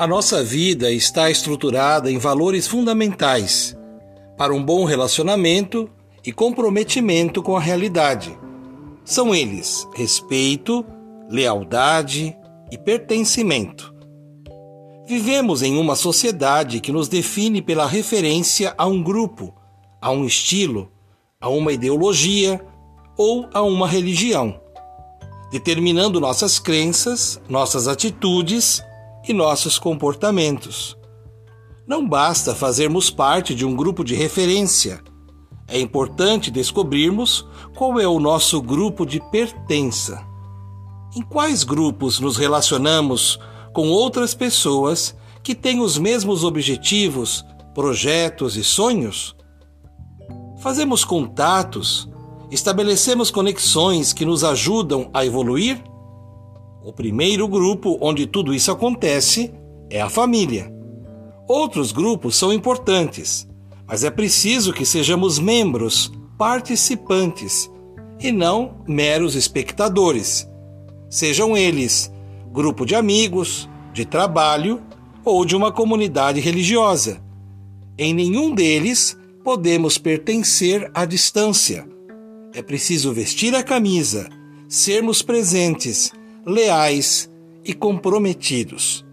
A nossa vida está estruturada em valores fundamentais para um bom relacionamento e comprometimento com a realidade. São eles respeito, lealdade e pertencimento. Vivemos em uma sociedade que nos define pela referência a um grupo, a um estilo, a uma ideologia ou a uma religião, determinando nossas crenças, nossas atitudes e nossos comportamentos. Não basta fazermos parte de um grupo de referência. É importante descobrirmos qual é o nosso grupo de pertença. Em quais grupos nos relacionamos com outras pessoas que têm os mesmos objetivos, projetos e sonhos? Fazemos contatos, estabelecemos conexões que nos ajudam a evoluir? O primeiro grupo onde tudo isso acontece é a família. Outros grupos são importantes, mas é preciso que sejamos membros, participantes e não meros espectadores. Sejam eles grupo de amigos, de trabalho ou de uma comunidade religiosa. Em nenhum deles podemos pertencer à distância. É preciso vestir a camisa, sermos presentes leais e comprometidos.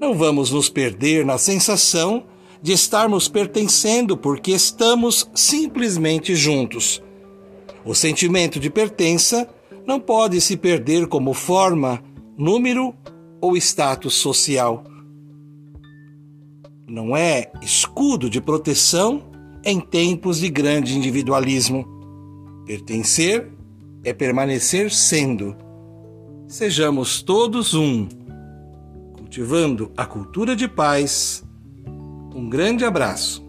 Não vamos nos perder na sensação de estarmos pertencendo porque estamos simplesmente juntos. O sentimento de pertença não pode se perder como forma, número ou status social. Não é escudo de proteção em tempos de grande individualismo. Pertencer é permanecer sendo Sejamos todos um, cultivando a cultura de paz. Um grande abraço.